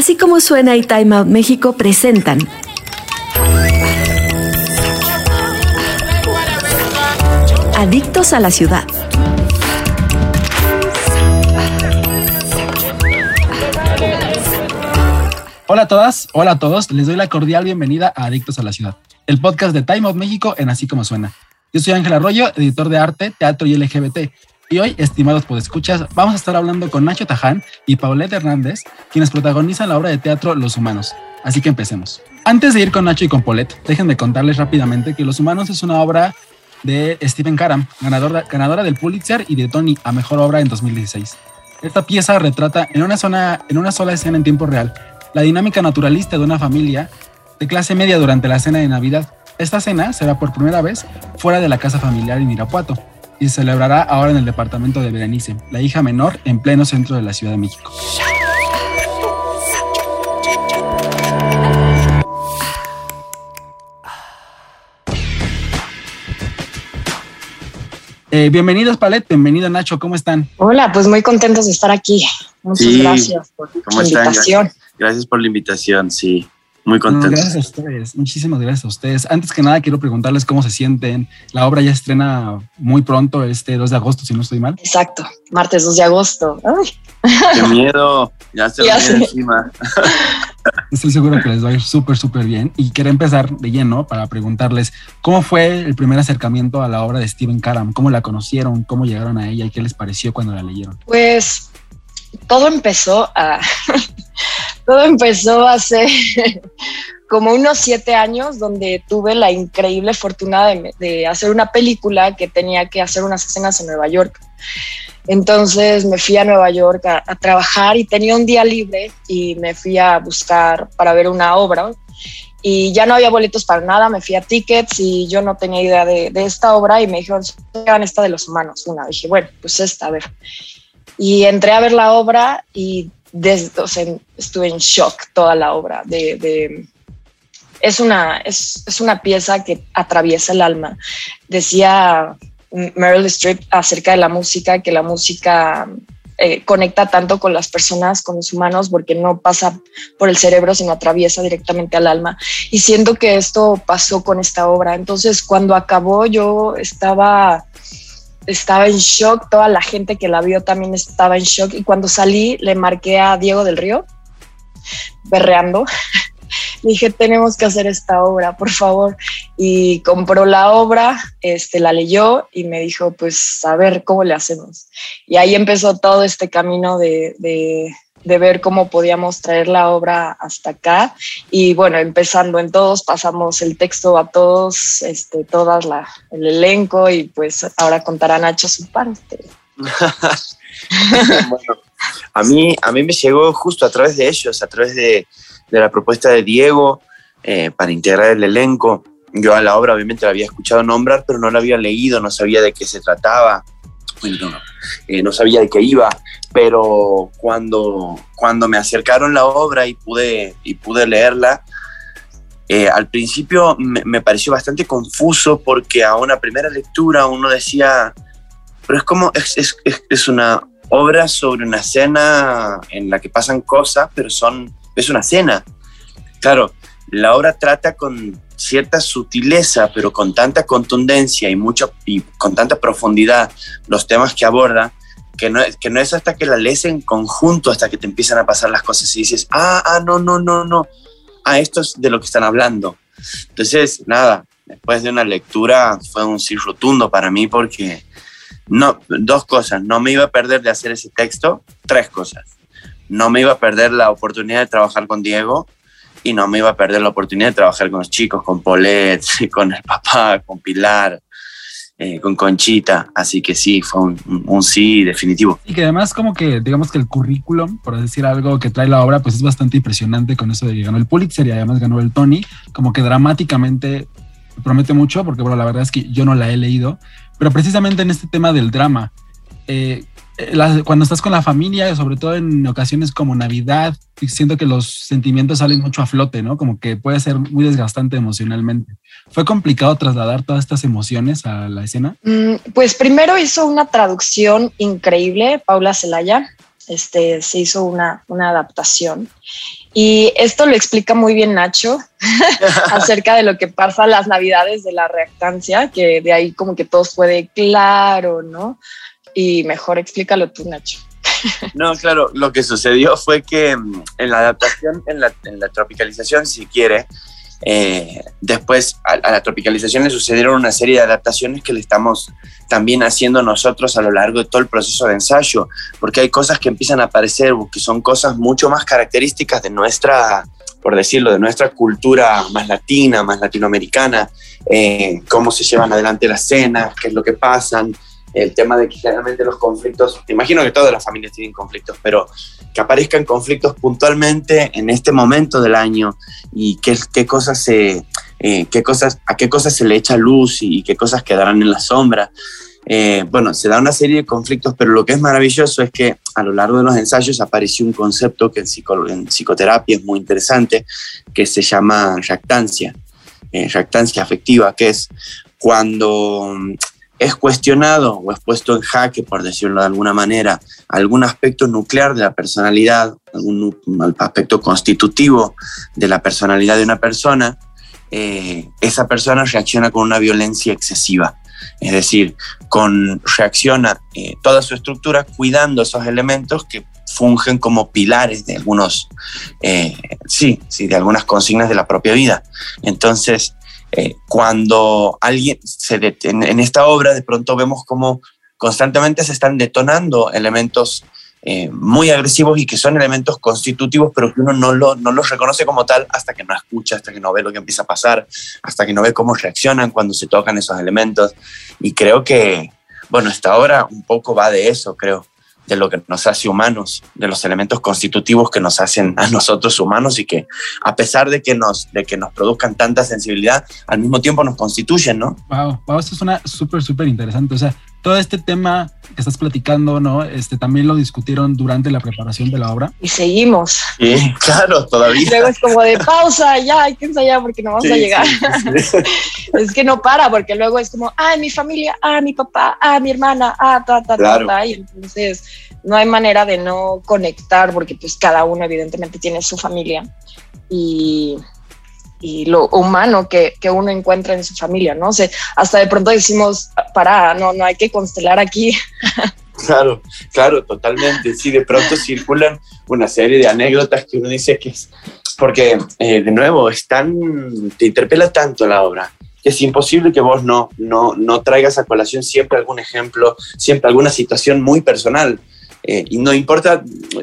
Así como suena y Time Out México presentan. Adictos a la ciudad. Hola a todas, hola a todos, les doy la cordial bienvenida a Adictos a la Ciudad, el podcast de Time Out México en Así Como Suena. Yo soy Ángel Arroyo, editor de arte, teatro y LGBT, y hoy, estimados podescuchas, vamos a estar hablando con Nacho Taján y Paulette Hernández, quienes protagonizan la obra de teatro Los Humanos. Así que empecemos. Antes de ir con Nacho y con Paulette, dejen contarles rápidamente que Los Humanos es una obra de Stephen Karam, ganador, ganadora del Pulitzer y de Tony a Mejor Obra en 2016. Esta pieza retrata en una, zona, en una sola escena en tiempo real la dinámica naturalista de una familia de clase media durante la cena de Navidad. Esta cena será por primera vez fuera de la casa familiar en Irapuato, y se celebrará ahora en el departamento de Berenice, la hija menor en pleno centro de la Ciudad de México. Eh, bienvenidos, Palet. Bienvenido, Nacho. ¿Cómo están? Hola, pues muy contentos de estar aquí. Muchas gracias por la invitación. gracias por la invitación, sí. Muy contento. gracias a ustedes, muchísimas gracias a ustedes. Antes que nada, quiero preguntarles cómo se sienten. La obra ya estrena muy pronto, este 2 de agosto, si no estoy mal. Exacto, martes 2 de agosto. Qué miedo, ya se lo encima. Estoy seguro que les va a ir súper, súper bien. Y quiero empezar de lleno para preguntarles cómo fue el primer acercamiento a la obra de Steven Karam, cómo la conocieron, cómo llegaron a ella y qué les pareció cuando la leyeron. Pues todo empezó a todo empezó hace como unos siete años donde tuve la increíble fortuna de, hacer una película que tenía que hacer unas escenas en Nueva York. Entonces me fui a Nueva York a, trabajar y tenía un día libre y me fui a buscar para ver una obra y ya no había boletos para nada, me fui a tickets y yo no tenía idea de, esta obra y me dijeron, esta de los humanos, una. Dije, bueno, pues esta, a ver. Y entré a ver la obra y desde, o estuve en shock toda la obra. De, es, una, es, es, una pieza que atraviesa el alma. Decía Meryl Streep acerca de la música, que la música eh, conecta tanto con las personas, con los humanos, porque no pasa por el cerebro, sino atraviesa directamente al alma. Y siento que esto pasó con esta obra. Entonces, cuando acabó, yo estaba estaba en shock, toda la gente que la vio también estaba en shock y cuando salí le marqué a Diego del Río, berreando, le dije, tenemos que hacer esta obra, por favor. Y compró la obra, este, la leyó y me dijo, pues a ver cómo le hacemos. Y ahí empezó todo este camino de, de ver cómo podíamos traer la obra hasta acá. Y bueno, empezando en todos, pasamos el texto a todos, este, todas la, el elenco y pues ahora contará Nacho su parte. bueno, a mí, a mí me llegó justo a través de ellos, a través de, de la propuesta de Diego eh, para integrar el elenco. Yo a la obra obviamente la había escuchado nombrar, pero no la había leído, no sabía de qué se trataba. Bueno, eh, no sabía de qué iba, pero cuando, cuando me acercaron la obra y pude, y pude leerla, eh, al principio me, pareció bastante confuso porque a una primera lectura uno decía, pero es como, es, es, es una obra sobre una escena en la que pasan cosas, pero son, es una cena. Claro, la obra trata con cierta sutileza, pero con tanta contundencia y, mucho, y con tanta profundidad los temas que aborda, que no, que no es hasta que la lees en conjunto, hasta que te empiezan a pasar las cosas y dices, ah, ah, no, no, no, no, ah, esto es de lo que están hablando. Entonces, nada, después de una lectura fue un sí rotundo para mí porque, no, dos cosas, no me iba a perder de hacer ese texto, tres cosas. No me iba a perder la oportunidad de trabajar con Diego, y no me iba a perder la oportunidad de trabajar con los chicos, con Polet, con el papá, con Pilar, eh, con Conchita. Así que sí, fue un, sí definitivo. Y que además como que, digamos que el currículum, por decir algo que trae la obra, pues es bastante impresionante con eso de que ganó el Pulitzer y además ganó el Tony, como que dramáticamente promete mucho, porque bueno, la verdad es que yo no la he leído, pero precisamente en este tema del drama, eh, eh, cuando estás con la familia, sobre todo en ocasiones como Navidad, siento que los sentimientos salen mucho a flote, ¿no? Como que puede ser muy desgastante emocionalmente. ¿Fue complicado trasladar todas estas emociones a la escena? Mm, pues primero hizo una traducción increíble, Paula Celaya. este, se hizo una, una adaptación. Y esto lo explica muy bien Nacho acerca de lo que pasa las navidades de la reactancia, que de ahí como que todo puede claro, ¿no? Y mejor explícalo tú, Nacho. No, claro, lo que sucedió fue que mm, en la adaptación, en la, en la tropicalización, si quiere, eh, después a, la tropicalización le sucedieron una serie de adaptaciones que le estamos también haciendo nosotros a lo largo de todo el proceso de ensayo, porque hay cosas que empiezan a aparecer que son cosas mucho más características de nuestra, por decirlo, de nuestra cultura más latina, más latinoamericana, eh, cómo se llevan adelante las cenas, qué es lo que pasan, el tema de que generalmente los conflictos, imagino que todas las familias tienen conflictos, pero que aparezcan conflictos puntualmente en este momento del año y qué, qué cosas se, eh, qué cosas, a qué cosas se le echa luz y qué cosas quedarán en la sombra. Eh, bueno, se da una serie de conflictos, pero lo que es maravilloso es que a lo largo de los ensayos apareció un concepto que en, psicoterapia es muy interesante, que se llama reactancia, eh, reactancia afectiva, que es cuando es cuestionado o es puesto en jaque, por decirlo de alguna manera, algún aspecto nuclear de la personalidad, algún aspecto constitutivo de la personalidad de una persona, eh, esa persona reacciona con una violencia excesiva. Es decir, con, reacciona eh, toda su estructura cuidando esos elementos que fungen como pilares de algunos, eh, sí, sí, de algunas consignas de la propia vida. Entonces, eh, cuando alguien se detiene en esta obra, de pronto vemos como constantemente se están detonando elementos eh, muy agresivos y que son elementos constitutivos, pero que uno no, lo, no los reconoce como tal hasta que no escucha, hasta que no ve lo que empieza a pasar, hasta que no ve cómo reaccionan cuando se tocan esos elementos. Y creo que, bueno, esta obra un poco va de eso, creo de lo que nos hace humanos, de los elementos constitutivos que nos hacen a nosotros humanos y que a pesar de que nos, de que nos produzcan tanta sensibilidad, al mismo tiempo nos constituyen, ¿no? Wow, wow, esto suena súper, súper interesante. O sea, todo este tema que estás platicando, ¿no? Este también lo discutieron durante la preparación de la obra. Y seguimos. Sí, claro, todavía. luego es como de pausa, ya hay que ensayar porque no vamos a llegar. es que no para, porque luego es como, ah, mi familia, ah, mi papá, ah, mi hermana, ah, ta, ta, ta, ta. Y entonces no hay manera de no conectar porque pues cada uno evidentemente tiene su familia. Y y lo humano que, que, uno encuentra en su familia, ¿no? O sea, hasta de pronto decimos, para, no, no hay que constelar aquí. Claro, claro, totalmente. Sí, de pronto circulan una serie de anécdotas que uno dice que es, porque eh, de nuevo, es tan, te interpela tanto la obra que es imposible que vos no, no, no traigas a colación siempre algún ejemplo, siempre alguna situación muy personal. Eh, y no importa,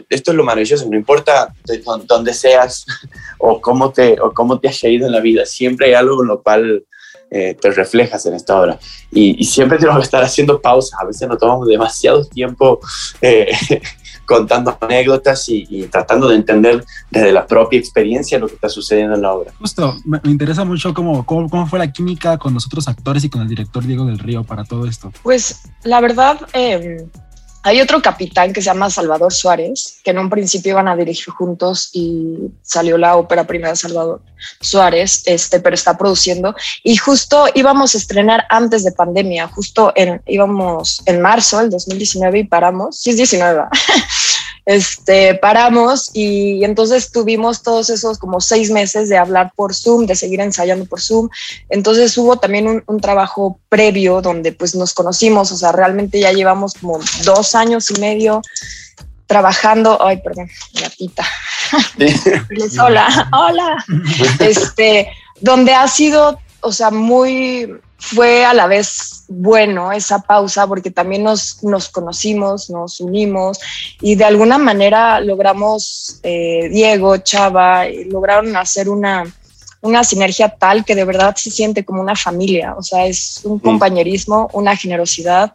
esto es lo maravilloso, no importa de dónde seas o cómo, te, o cómo te has ido en la vida, siempre hay algo en lo cual eh, te reflejas en esta obra. Y, siempre tenemos que estar haciendo pausas, a veces nos tomamos demasiado tiempo eh, contando anécdotas y, tratando de entender desde la propia experiencia lo que está sucediendo en la obra. Justo, me, interesa mucho cómo, cómo, cómo, fue la química con los otros actores y con el director Diego del Río para todo esto. Pues la verdad... Eh, hay otro capitán que se llama Salvador Suárez, que en un principio iban a dirigir juntos y salió la ópera prima de Salvador Suárez, este, pero está produciendo. Y justo íbamos a estrenar antes de pandemia, justo en, íbamos en marzo del 2019 y paramos. Sí, es 19. este, paramos y, entonces tuvimos todos esos como seis meses de hablar por Zoom, de seguir ensayando por Zoom. Entonces hubo también un, trabajo previo donde pues nos conocimos, o sea, realmente ya llevamos como dos años y medio trabajando, ay, perdón, gatita. hola, hola. Este, donde ha sido, o sea, muy fue a la vez bueno esa pausa porque también nos, nos conocimos, nos unimos y de alguna manera logramos, eh, Diego, Chava, lograron hacer una, una sinergia tal que de verdad se siente como una familia, o sea, es un compañerismo, una generosidad,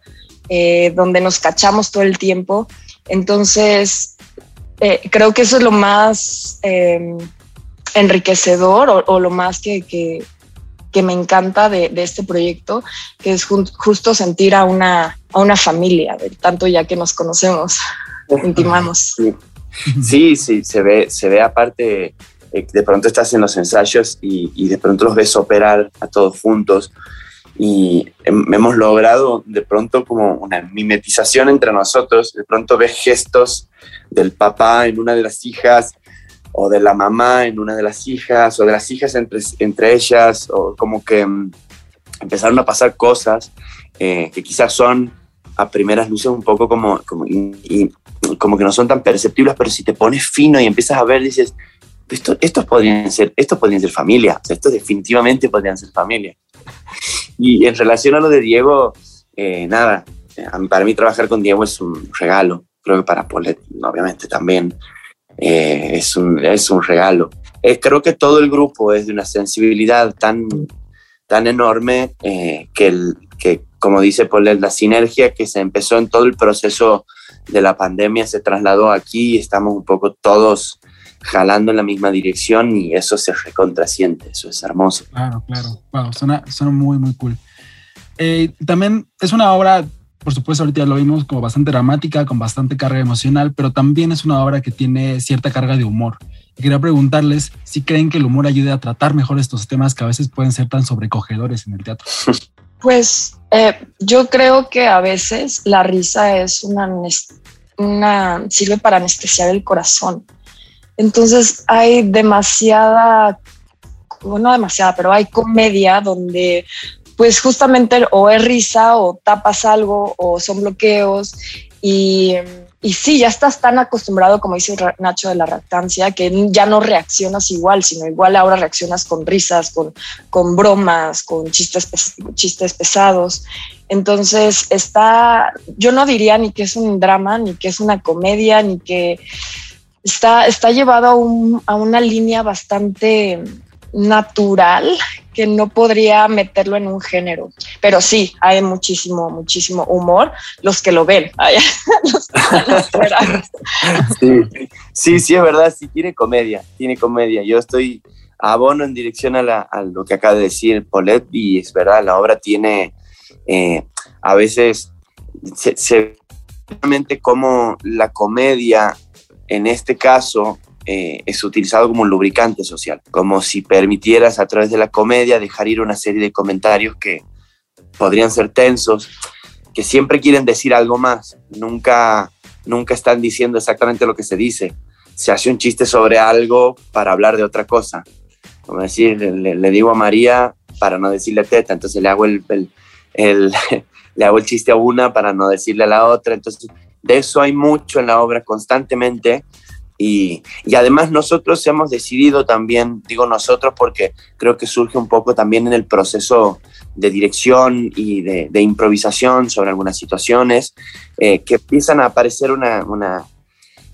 eh, donde nos cachamos todo el tiempo. Entonces, eh, creo que eso es lo más enriquecedor o, lo más que que me encanta de, este proyecto, que es justo sentir a una, a una familia, de tanto ya que nos conocemos, intimamos. Sí. sí, se ve, se ve aparte, eh, de pronto estás en los ensayos y, de pronto los ves operar a todos juntos. y hemos logrado de pronto como una mimetización entre nosotros, de pronto ves gestos del papá en una de las hijas o de la mamá en una de las hijas o de las hijas entre, entre ellas o como que mm, empezaron a pasar cosas eh, que quizás son a primeras luces un poco como, como, como que no son tan perceptibles, pero si te pones fino y empiezas a ver, dices, esto, estos, podrían ser, estos podrían ser familia, o sea, estos definitivamente podrían ser familia. Y en relación a lo de Diego, eh, nada, para mí trabajar con Diego es un regalo, creo que para Polet obviamente también eh, es, un, es un regalo. Eh, creo que todo el grupo es de una sensibilidad tan, tan enorme que, el, que, como dice Polet, la sinergia que se empezó en todo el proceso de la pandemia se trasladó aquí y estamos un poco todos jalando en la misma dirección y eso se recontraciente, eso es hermoso. Claro, claro, wow, suena, suena muy, muy cool. Eh, también es una obra, por supuesto, ahorita ya lo vimos como bastante dramática, con bastante carga emocional, pero también es una obra que tiene cierta carga de humor. Y quería preguntarles si creen que el humor ayude a tratar mejor estos temas que a veces pueden ser tan sobrecogedores en el teatro. Pues eh, yo creo que a veces la risa es una, una sirve para anestesiar el corazón. Entonces hay demasiada, no demasiada, pero hay comedia donde pues justamente o es risa o tapas algo o son bloqueos y, y sí, ya estás tan acostumbrado, como dice Nacho, de la reactancia, que ya no reaccionas igual, sino igual ahora reaccionas con risas, con, con bromas, con chistes, chistes pesados. Entonces está, yo no diría ni que es un drama, ni que es una comedia, ni que está, está llevado a, una línea bastante natural que no podría meterlo en un género. Pero sí, hay muchísimo, muchísimo humor. Los que lo ven, sí, sí, sí, es verdad, sí, tiene comedia, tiene comedia. Yo estoy abono en dirección a, lo que acaba de decir Paulette y es verdad, la obra tiene eh, a veces se, se como la comedia en este caso eh, es utilizado como un lubricante social, como si permitieras a través de la comedia dejar ir una serie de comentarios que podrían ser tensos, que siempre quieren decir algo más, nunca, nunca están diciendo exactamente lo que se dice. Se hace un chiste sobre algo para hablar de otra cosa. Como decir, le, digo a María para no decirle teta, entonces le hago el, el, le hago el chiste a una para no decirle a la otra. Entonces, de eso hay mucho en la obra constantemente. Y, además nosotros hemos decidido también, digo nosotros porque creo que surge un poco también en el proceso de dirección y de, improvisación sobre algunas situaciones, eh, que empiezan a aparecer una, una,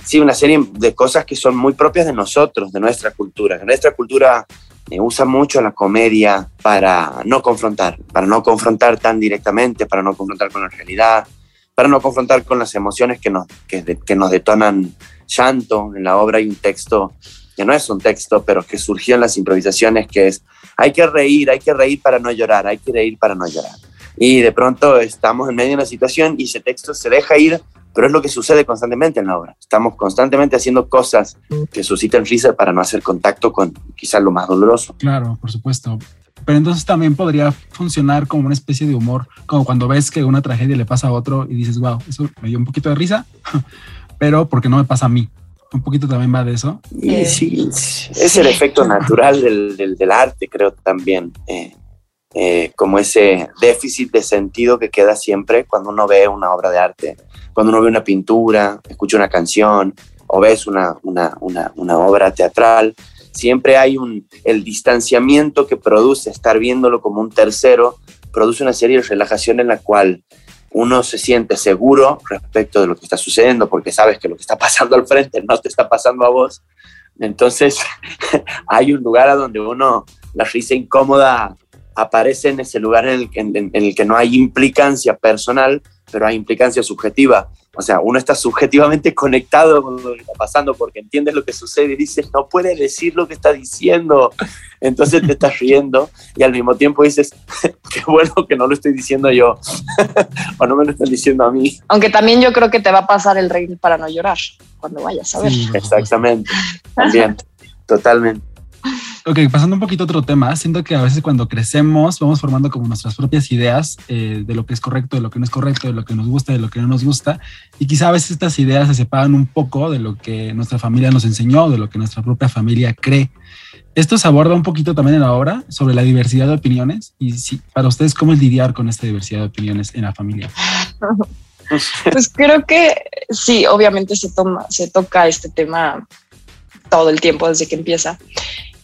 sí, una serie de cosas que son muy propias de nosotros, de nuestra cultura. Nuestra cultura eh, usa mucho la comedia para no confrontar, para no confrontar tan directamente, para no confrontar con la realidad, para no confrontar con las emociones que nos, que, nos detonan llanto. En la obra hay un texto que no es un texto, pero que surgió en las improvisaciones, que es, hay que reír, hay que reír para no llorar, hay que reír para no llorar. Y de pronto estamos en medio de una situación y ese texto se deja ir, pero es lo que sucede constantemente en la obra. Estamos constantemente haciendo cosas que suscitan risa para no hacer contacto con quizás lo más doloroso. Claro, por supuesto pero entonces también podría funcionar como una especie de humor, como cuando ves que una tragedia le pasa a otro y dices, wow, eso me dio un poquito de risa, pero porque no me pasa a mí. Un poquito también va de eso. Y sí, es el efecto natural del, del, arte, creo también. Eh, eh, como ese déficit de sentido que queda siempre cuando uno ve una obra de arte, cuando uno ve una pintura, escucha una canción o ves una, una, una, una obra teatral siempre hay un, el distanciamiento que produce estar viéndolo como un tercero, produce una serie de relajación en la cual uno se siente seguro respecto de lo que está sucediendo porque sabes que lo que está pasando al frente no te está pasando a vos. Entonces hay un lugar a donde uno, la risa incómoda aparece en ese lugar en el, que, en el que no hay implicancia personal, pero hay implicancia subjetiva. O sea, uno está subjetivamente conectado con lo que está pasando porque entiendes lo que sucede y dices, no puede decir lo que está diciendo. Entonces te estás riendo y al mismo tiempo dices, qué bueno que no lo estoy diciendo yo o no me lo están diciendo a mí. Aunque también yo creo que te va a pasar el reír para no llorar cuando vayas a ver. Exactamente, también, totalmente. Ok, pasando un poquito a otro tema, siento que a veces cuando crecemos vamos formando como nuestras propias ideas eh, de lo que es correcto, de lo que no es correcto, de lo que nos gusta, de lo que no nos gusta. Y quizá a veces estas ideas se separan un poco de lo que nuestra familia nos enseñó, de lo que nuestra propia familia cree. Esto se aborda un poquito también en la obra sobre la diversidad de opiniones y si, para ustedes, ¿cómo es lidiar con esta diversidad de opiniones en la familia? Pues creo que sí, obviamente se, toma, se toca este tema todo el tiempo desde que empieza.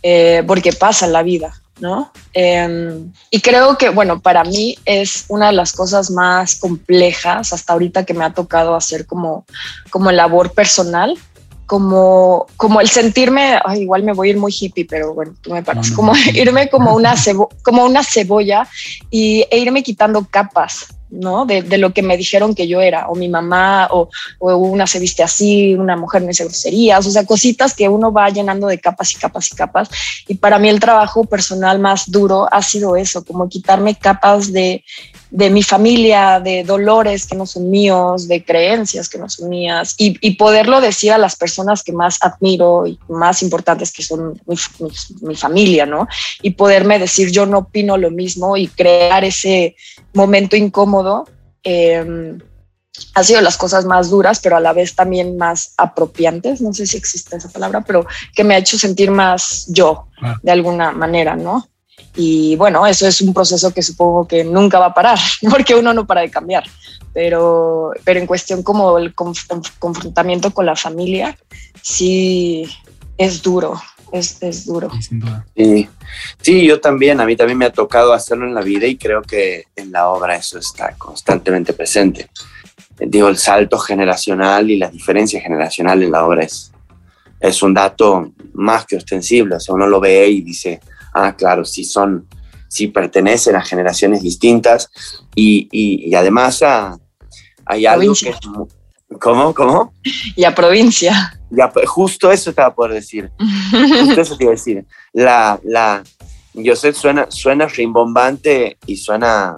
Eh, porque pasa en la vida, ¿no? Em, y creo que, bueno, para mí es una de las cosas más complejas hasta ahorita que me ha tocado hacer como, como labor personal, como, como el sentirme, igual me voy a ir muy hippie, pero bueno, tú me paras, como irme como una, como una cebolla y, e irme quitando capas, ¿no? De, lo que me dijeron que yo era, o mi mamá, o, o, una se viste así, una mujer me dice groserías, o sea, cositas que uno va llenando de capas y capas y capas. Y para mí el trabajo personal más duro ha sido eso, como quitarme capas de, de mi familia, de dolores que no son míos, de creencias que no son mías, y, y poderlo decir a las personas que más admiro y más importantes que son mi, mi, mi familia, ¿no? Y poderme decir yo no opino lo mismo y crear ese momento incómodo. Eh, ha sido las cosas más duras, pero a la vez también más apropiantes, no sé si existe esa palabra, pero que me ha hecho sentir más yo, ah. de alguna manera, ¿no? Y bueno, eso es un proceso que supongo que nunca va a parar, porque uno no para de cambiar. Pero, pero en cuestión como el conf confrontamiento con la familia, sí es duro, es, es duro. Sí, sí, yo también, a mí también me ha tocado hacerlo en la vida y creo que en la obra eso está constantemente presente. Digo, el salto generacional y la diferencia generacional en la obra es, es un dato más que ostensible. O sea, uno lo ve y dice, ah, claro, sí son, sí pertenecen a generaciones distintas y, y, y además a, hay algo que. ¿Cómo? ¿Cómo? Y a provincia. Ya, justo eso estaba por decir. Justo eso te iba a decir. La, la, yo sé, suena, suena rimbombante y suena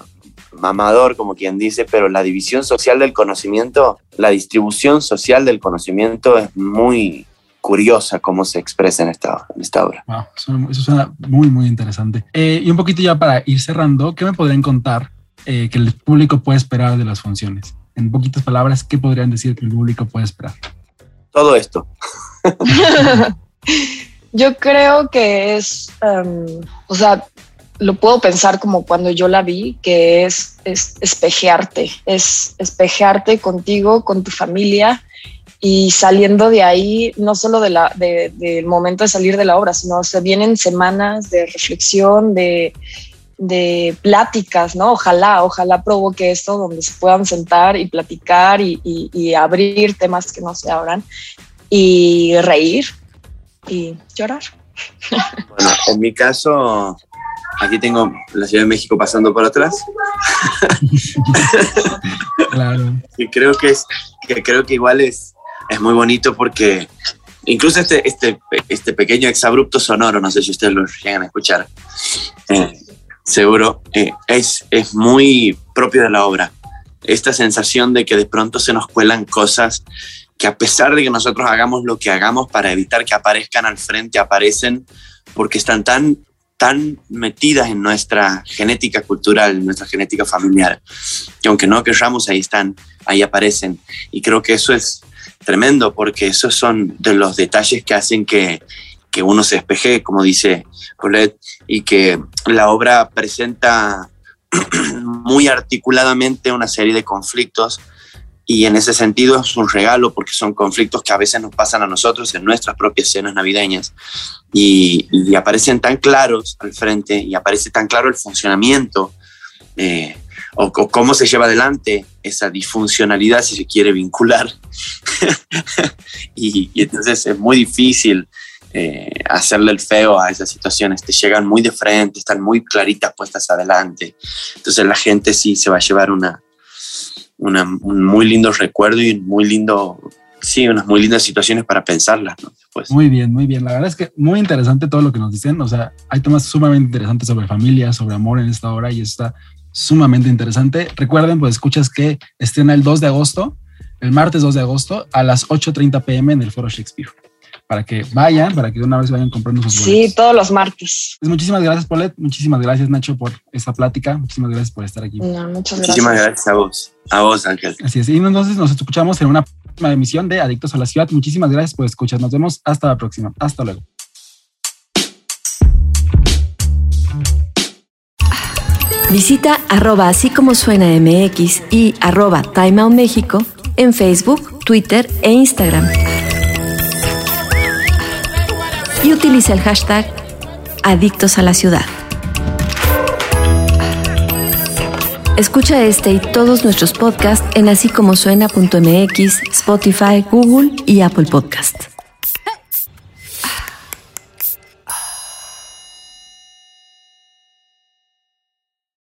mamador, como quien dice, pero la división social del conocimiento, la distribución social del conocimiento es muy curiosa cómo se expresa en esta, en esta obra. Wow, eso, eso, suena muy, muy interesante. Eh, y un poquito ya para ir cerrando, ¿qué me podrían contar eh, que el público puede esperar de las funciones? En poquitas palabras, ¿qué podrían decir que el público puede esperar? Todo esto. Yo creo que es, um, o sea, lo puedo pensar como cuando yo la vi, que es, es espejearte, es espejearte contigo, con tu familia y saliendo de ahí, no solo de la, de, del momento de salir de la obra, sino se vienen semanas de reflexión, de, de pláticas, ¿no? Ojalá, ojalá provoque esto donde se puedan sentar y platicar y, y, y abrir temas que no se abran y reír y llorar. Bueno, en mi caso, aquí tengo la Ciudad de México pasando por atrás. claro. Y creo que es, que creo que igual es, es muy bonito porque incluso este, este, este pequeño exabrupto sonoro, no sé si ustedes lo llegan a escuchar, eh, seguro, eh, es, es muy propio de la obra. Esta sensación de que de pronto se nos cuelan cosas que a pesar de que nosotros hagamos lo que hagamos para evitar que aparezcan al frente, aparecen porque están tan, tan metidas en nuestra genética cultural, en nuestra genética familiar, que aunque no querramos, ahí están, ahí aparecen. Y creo que eso es tremendo porque esos son de los detalles que hacen que, que uno se despeje, como dice Colette, y que la obra presenta muy articuladamente una serie de conflictos y en ese sentido es un regalo porque son conflictos que a veces nos pasan a nosotros en nuestras propias cenas navideñas y, aparecen tan claros al frente y aparece tan claro el funcionamiento eh, o, o, cómo se lleva adelante esa disfuncionalidad si se quiere vincular. y, y, entonces es muy difícil eh, hacerle el feo a esas situaciones. Te llegan muy de frente, están muy claritas puestas adelante. Entonces la gente sí se va a llevar una, una, un muy lindo recuerdo y muy lindo, sí, unas muy lindas situaciones para pensarlas. ¿no? Muy bien, muy bien. La verdad es que muy interesante todo lo que nos dicen. O sea, hay temas sumamente interesantes sobre familia, sobre amor en esta hora y está sumamente interesante. Recuerden, pues escuchas que estrena el 2 de agosto, el martes 2 de agosto a las 8.30 pm en el Foro Shakespeare. para que vayan, para que de una vez vayan comprando sus boletos. Sí, todos los martes. Pues muchísimas gracias, Polet. Muchísimas gracias, Nacho, por esta plática. Muchísimas gracias por estar aquí. No, muchas gracias. Muchísimas gracias a vos. A vos, Ángel. Así es. Y entonces nos escuchamos en una próxima emisión de Adictos a la Ciudad. Muchísimas gracias por escuchar. Nos vemos hasta la próxima. Hasta luego. Visita arroba así como suena MX y arroba México en Facebook, Twitter e Instagram. Y utiliza el hashtag Adictos a la Ciudad. Escucha este y todos nuestros podcasts en así suena.mx, Spotify, Google y Apple Podcasts.